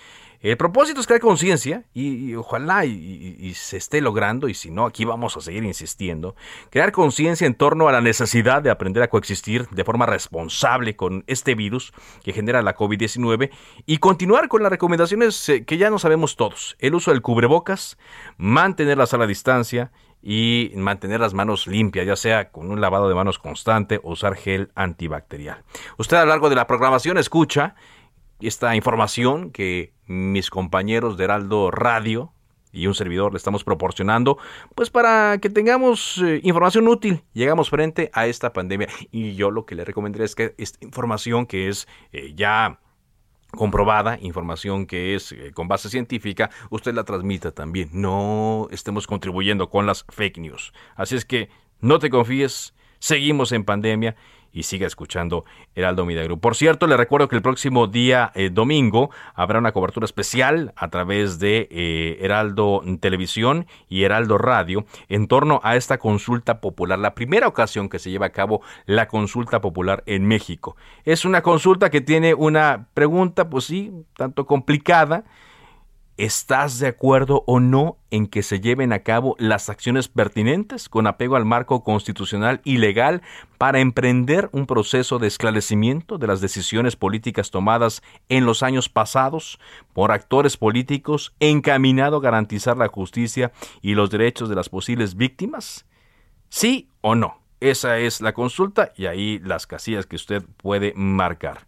El propósito es crear conciencia y, ojalá y, se esté logrando, y si no, aquí vamos a seguir insistiendo, crear conciencia en torno a la necesidad de aprender a coexistir de forma responsable con este virus que genera la COVID-19 y continuar con las recomendaciones eh, que ya no sabemos todos. El uso del cubrebocas, mantener la distancia y mantener las manos limpias, ya sea con un lavado de manos constante o usar gel antibacterial. Usted a lo largo de la programación escucha esta información que mis compañeros de Heraldo Radio y un servidor le estamos proporcionando, pues para que tengamos eh, información útil, llegamos frente a esta pandemia. Y yo lo que le recomendaría es que esta información que es eh, ya comprobada, información que es eh, con base científica, usted la transmita también. No estemos contribuyendo con las fake news. Así es que no te confíes, seguimos en pandemia y siga escuchando Heraldo Media Por cierto, le recuerdo que el próximo día eh, domingo habrá una cobertura especial a través de eh, Heraldo Televisión y Heraldo Radio en torno a esta consulta popular, la primera ocasión que se lleva a cabo la consulta popular en México. Es una consulta que tiene una pregunta, pues sí, tanto complicada, ¿Estás de acuerdo o no en que se lleven a cabo las acciones pertinentes con apego al marco constitucional y legal para emprender un proceso de esclarecimiento de las decisiones políticas tomadas en los años pasados por actores políticos encaminado a garantizar la justicia y los derechos de las posibles víctimas? ¿Sí o no? Esa es la consulta y ahí las casillas que usted puede marcar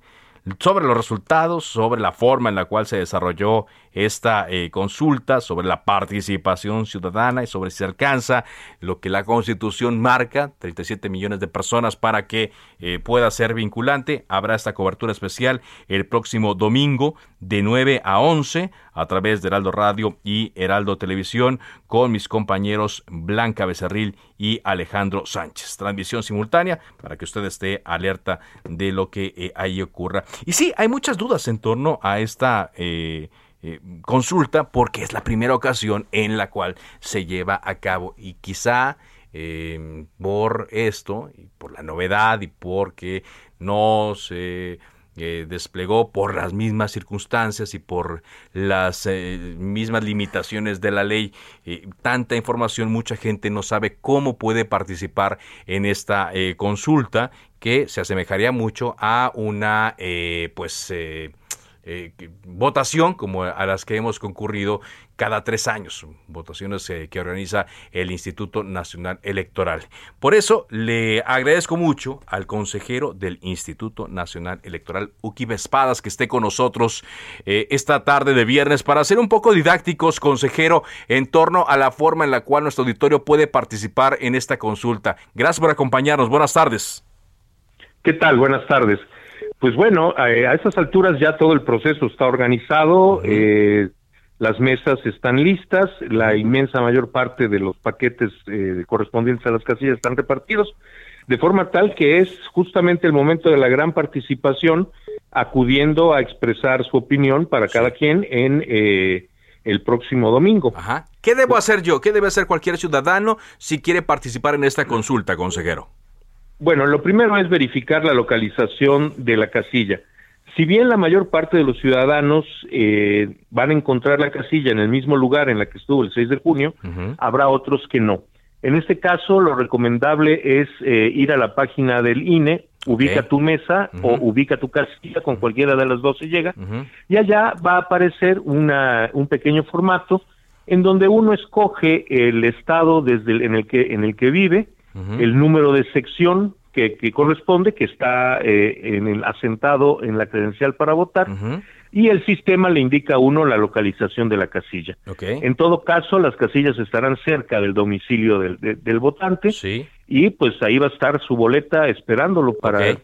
sobre los resultados, sobre la forma en la cual se desarrolló esta eh, consulta, sobre la participación ciudadana y sobre si alcanza lo que la Constitución marca, 37 millones de personas para que eh, pueda ser vinculante. Habrá esta cobertura especial el próximo domingo de 9 a 11 a través de Heraldo Radio y Heraldo Televisión con mis compañeros Blanca Becerril y Alejandro Sánchez. Transmisión simultánea para que usted esté alerta de lo que eh, ahí ocurra. Y sí, hay muchas dudas en torno a esta... eh, consulta porque es la primera ocasión en la cual se lleva a cabo. Y quizá por esto y por la novedad y porque no se eh, desplegó por las mismas circunstancias y por las eh, mismas limitaciones de la ley eh, tanta información mucha gente no sabe cómo puede participar en esta consulta que se asemejaría mucho a una pues eh, votación como a las que hemos concurrido cada tres años, votaciones eh, que organiza el Instituto Nacional Electoral. Por eso le agradezco mucho al consejero del Instituto Nacional Electoral, Uki Vespadas, que esté con nosotros eh, esta tarde de viernes para ser un poco didácticos, consejero, en torno a la forma en la cual nuestro auditorio puede participar en esta consulta. Gracias por acompañarnos. Buenas tardes. ¿Qué tal? Buenas tardes. Pues bueno, a, esas alturas ya todo el proceso está organizado, eh, las mesas están listas, la inmensa mayor parte de los paquetes eh, correspondientes a las casillas están repartidos, de forma tal que es justamente el momento de la gran participación, acudiendo a expresar su opinión para cada quien en eh, el próximo domingo. Ajá. ¿Qué debo hacer yo? ¿Qué debe hacer cualquier ciudadano si quiere participar en esta consulta, consejero? Bueno, lo primero es verificar la localización de la casilla. Si bien la mayor parte de los ciudadanos eh, van a encontrar la casilla en el mismo lugar en la que estuvo el 6 de junio, habrá otros que no. En este caso, lo recomendable es eh, ir a la página del INE, ubica tu mesa o ubica tu casilla, con cualquiera de las dos se llega, y allá va a aparecer una, un pequeño formato en donde uno escoge el estado desde en el que en el que vive, el número de sección que, corresponde, que está eh, en el, asentado en la credencial para votar, y el sistema le indica a uno la localización de la casilla. En todo caso, las casillas estarán cerca del domicilio del, del votante, y pues ahí va a estar su boleta esperándolo para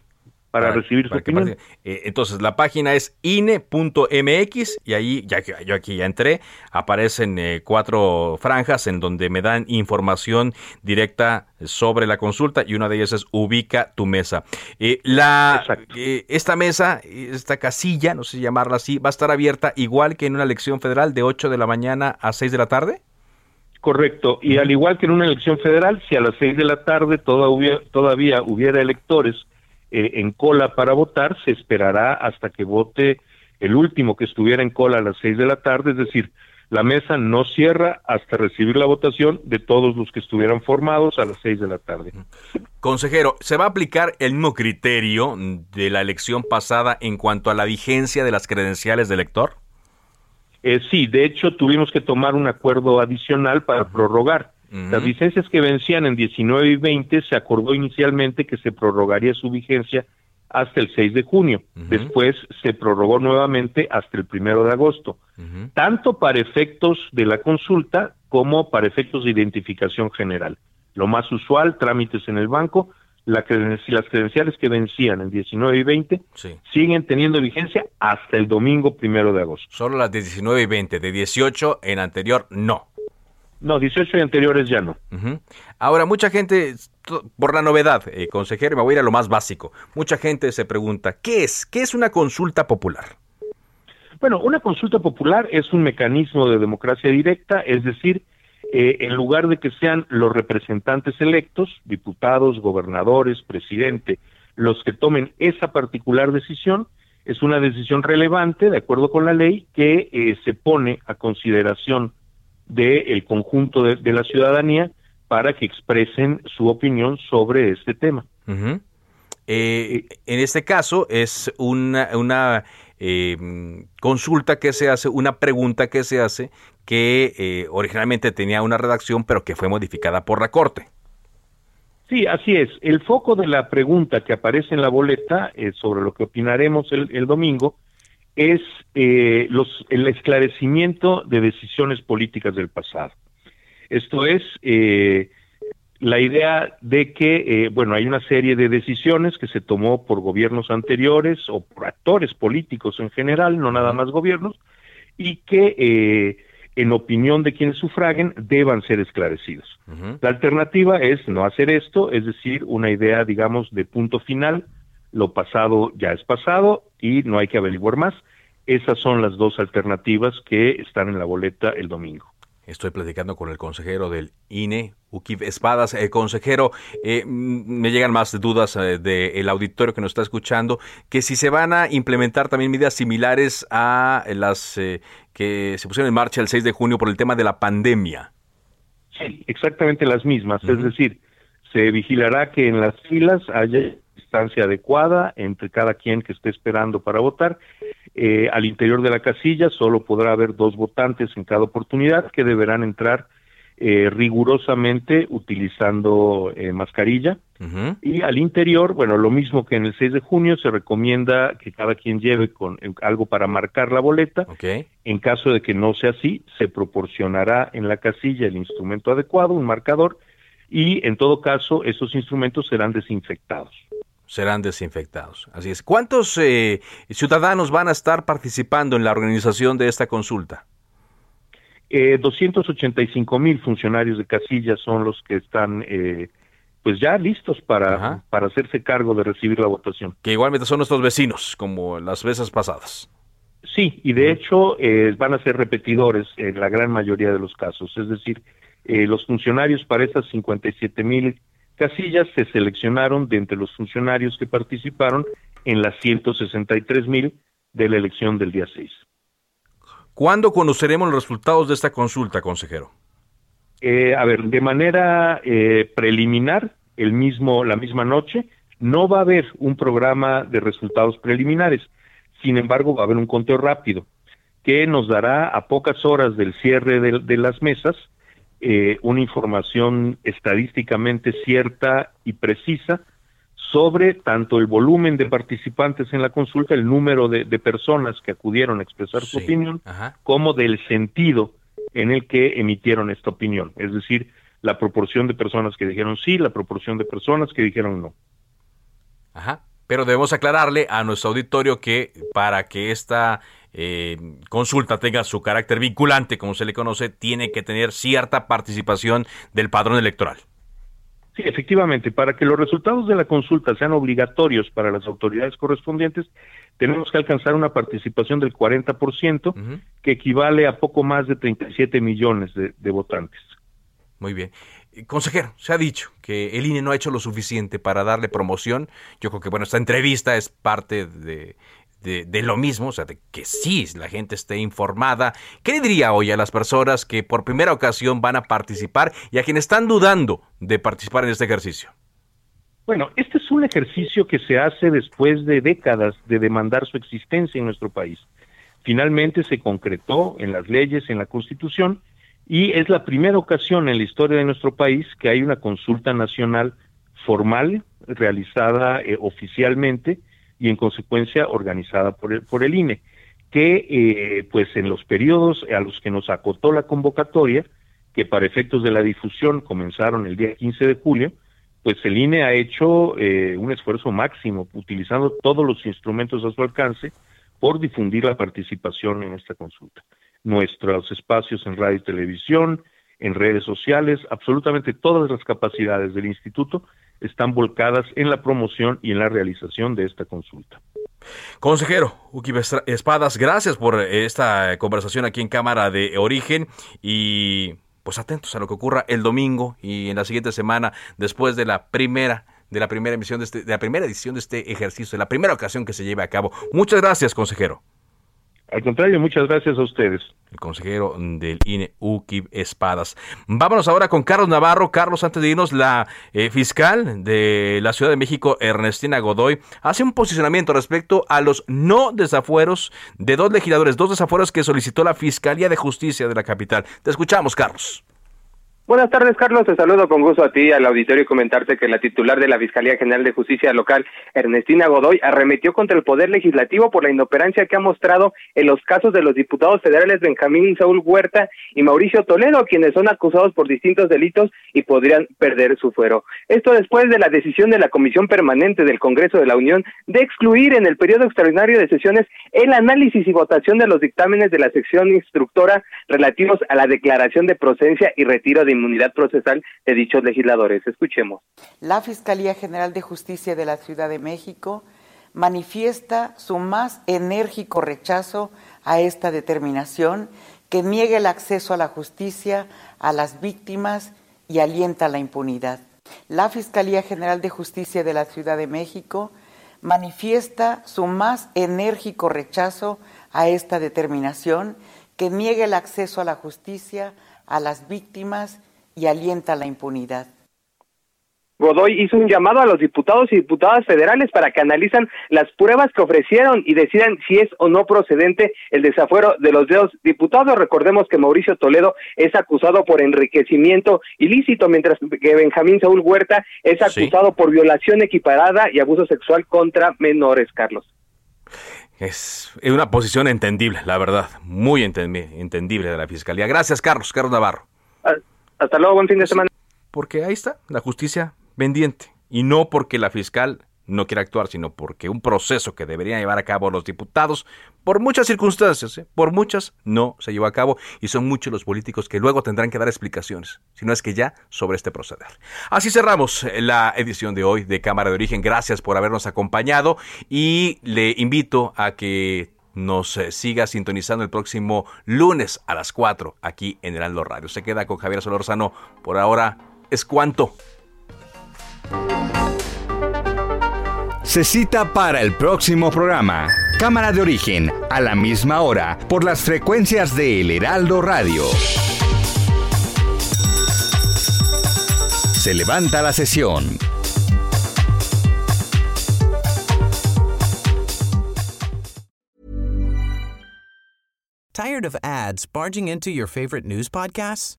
para, recibir su opinión. Eh, entonces, la página es ine.mx y ahí, ya que yo aquí ya entré, aparecen eh, cuatro franjas en donde me dan información directa sobre la consulta y una de ellas es ubica tu mesa. Eh, la, esta mesa, esta casilla, no sé si llamarla así, va a estar abierta igual que en una elección federal de 8 de la mañana a 6 de la tarde. Correcto, y al igual que en una elección federal, si a las 6 de la tarde todavía hubiera electores eh, en cola para votar, se esperará hasta que vote el último que estuviera en cola a las seis de la tarde, es decir, la mesa no cierra hasta recibir la votación de todos los que estuvieran formados a las seis de la tarde. Consejero, ¿se va a aplicar el mismo criterio de la elección pasada en cuanto a la vigencia de las credenciales de elector? Eh, sí, de hecho tuvimos que tomar un acuerdo adicional para prorrogar. Las licencias que vencían en 19 y 20 se acordó inicialmente que se prorrogaría su vigencia hasta el 6 de junio. Después se prorrogó nuevamente hasta el 1 de agosto, tanto para efectos de la consulta como para efectos de identificación general. Lo más usual, trámites en el banco, la las credenciales que vencían en 19 y 20 siguen teniendo vigencia hasta el domingo 1 de agosto. Solo las de 19 y 20, de 18 en anterior no. No, 18 y anteriores ya no. Ahora, mucha gente, por la novedad, eh, consejero, me voy a ir a lo más básico. Mucha gente se pregunta, ¿qué es? ¿Qué es una consulta popular? Bueno, una consulta popular es un mecanismo de democracia directa, es decir, eh, en lugar de que sean los representantes electos, diputados, gobernadores, presidente, los que tomen esa particular decisión, es una decisión relevante, de acuerdo con la ley, que eh, se pone a consideración del conjunto de, la ciudadanía para que expresen su opinión sobre este tema. Eh, en este caso es una, una eh, consulta que se hace, una pregunta que se hace que eh, originalmente tenía una redacción pero que fue modificada por la Corte. Sí, así es. El foco de la pregunta que aparece en la boleta sobre lo que opinaremos el, el domingo es eh, los, el esclarecimiento de decisiones políticas del pasado. Esto es eh, la idea de que, eh, bueno, hay una serie de decisiones que se tomó por gobiernos anteriores o por actores políticos en general, no nada más gobiernos, y que en opinión de quienes sufraguen, deban ser esclarecidos. La alternativa es no hacer esto, es decir, una idea, digamos, de punto final, lo pasado ya es pasado y no hay que averiguar más. Esas son las dos alternativas que están en la boleta el domingo. Estoy platicando con el consejero del INE, Ukip Espadas. Eh, consejero, eh, me llegan más dudas eh, del auditorio que nos está escuchando, que si se van a implementar también medidas similares a las que se pusieron en marcha el 6 de junio por el tema de la pandemia. Sí, exactamente las mismas. Es decir, se vigilará que en las filas haya distancia adecuada entre cada quien que esté esperando para votar. Eh, al interior de la casilla solo podrá haber dos votantes en cada oportunidad que deberán entrar eh, rigurosamente utilizando eh, mascarilla. Y al interior, bueno, lo mismo que en el 6 de junio, se recomienda que cada quien lleve con algo para marcar la boleta. En caso de que no sea así, se proporcionará en la casilla el instrumento adecuado, un marcador, y en todo caso, esos instrumentos serán desinfectados serán desinfectados. Así es. ¿Cuántos eh, ciudadanos van a estar participando en la organización de esta consulta? Eh, 285 mil funcionarios de casilla son los que están eh, pues ya listos para, para hacerse cargo de recibir la votación. Que igualmente son nuestros vecinos, como las veces pasadas. Sí, y de hecho eh, van a ser repetidores en la gran mayoría de los casos. Es decir, los funcionarios para esas 57 mil casillas se seleccionaron de entre los funcionarios que participaron en las 163 mil de la elección del día 6. ¿Cuándo conoceremos los resultados de esta consulta, consejero? Eh, a ver, de manera eh, preliminar, el mismo, la misma noche, no va a haber un programa de resultados preliminares. Sin embargo, va a haber un conteo rápido que nos dará a pocas horas del cierre de las mesas eh, una información estadísticamente cierta y precisa sobre tanto el volumen de participantes en la consulta, el número de, personas que acudieron a expresar su opinión, como del sentido en el que emitieron esta opinión. Es decir, la proporción de personas que dijeron sí, la proporción de personas que dijeron no. Ajá. Pero debemos aclararle a nuestro auditorio que para que esta eh, consulta tenga su carácter vinculante, como se le conoce, tiene que tener cierta participación del padrón electoral. Sí, efectivamente, para que los resultados de la consulta sean obligatorios para las autoridades correspondientes, tenemos que alcanzar una participación del 40%, que equivale a poco más de 37 millones de, de votantes. Muy bien. Consejero, se ha dicho que el INE no ha hecho lo suficiente para darle promoción. Yo creo que, bueno, esta entrevista es parte de de, lo mismo, o sea, de que sí la gente esté informada. ¿Qué diría hoy a las personas que por primera ocasión van a participar y a quienes están dudando de participar en este ejercicio? Bueno, este es un ejercicio que se hace después de décadas de demandar su existencia en nuestro país. Finalmente se concretó en las leyes, en la Constitución, y es la primera ocasión en la historia de nuestro país que hay una consulta nacional formal realizada eh, oficialmente y en consecuencia organizada por el, por el INE, que eh, pues en los periodos a los que nos acotó la convocatoria, que para efectos de la difusión comenzaron el día 15 de julio, pues el INE ha hecho eh, un esfuerzo máximo, utilizando todos los instrumentos a su alcance, por difundir la participación en esta consulta. Nuestros espacios en radio y televisión, en redes sociales, absolutamente todas las capacidades del instituto están volcadas en la promoción y en la realización de esta consulta. Consejero Uki Espadas, gracias por esta conversación aquí en Cámara de Origen y pues atentos a lo que ocurra el domingo y en la siguiente semana después de la primera de la primera emisión de, este, de la primera edición de este ejercicio, de la primera ocasión que se lleve a cabo. Muchas gracias, consejero. Al contrario, muchas gracias a ustedes. El consejero del INE, UKIB Espadas. Vámonos ahora con Carlos Navarro. Carlos, antes de irnos, la eh, fiscal de la Ciudad de México, Ernestina Godoy, hace un posicionamiento respecto a los no desafueros de dos legisladores, dos desafueros que solicitó la Fiscalía de Justicia de la capital. Te escuchamos, Carlos. Buenas tardes, Carlos. Te saludo con gusto a ti, al auditorio, y comentarte que la titular de la Fiscalía General de Justicia Local, Ernestina Godoy, arremetió contra el Poder Legislativo por la inoperancia que ha mostrado en los casos de los diputados federales Benjamín Saúl Huerta y Mauricio Toledo, quienes son acusados por distintos delitos y podrían perder su fuero. Esto después de la decisión de la Comisión Permanente del Congreso de la Unión de excluir en el periodo extraordinario de sesiones el análisis y votación de los dictámenes de la sección instructora relativos a la declaración de procedencia y retiro de inmunidad procesal de dichos legisladores. Escuchemos. La Fiscalía General de Justicia de la Ciudad de México manifiesta su más enérgico rechazo a esta determinación que niegue el acceso a la justicia a las víctimas y alienta la impunidad. La Fiscalía General de Justicia de la Ciudad de México manifiesta su más enérgico rechazo a esta determinación que niegue el acceso a la justicia a las víctimas y alienta la impunidad. Godoy hizo un llamado a los diputados y diputadas federales para que analicen las pruebas que ofrecieron y decidan si es o no procedente el desafuero de los dos diputados. Recordemos que Mauricio Toledo es acusado por enriquecimiento ilícito, mientras que Benjamín Saúl Huerta es acusado por violación equiparada y abuso sexual contra menores, Carlos. Es una posición entendible, la verdad, muy entendible de la Fiscalía. Gracias, Carlos, Carlos Navarro. Hasta luego, buen fin de semana. Porque ahí está, la justicia pendiente. Y no porque la fiscal no quiera actuar, sino porque un proceso que deberían llevar a cabo los diputados, por muchas circunstancias, ¿eh? por muchas, no se llevó a cabo y son muchos los políticos que luego tendrán que dar explicaciones, si no es que ya, sobre este proceder. Así cerramos la edición de hoy de Cámara de Origen. Gracias por habernos acompañado y le invito a que nos eh, siga sintonizando el próximo lunes a las 4 aquí en Heraldo Radio. Se queda con Javier Solorzano. Por ahora es cuanto. Se cita para el próximo programa. Cámara de origen, a la misma hora, por las frecuencias de El Heraldo Radio. Se levanta la sesión. ¿Tired of ads barging into your favorite news podcasts?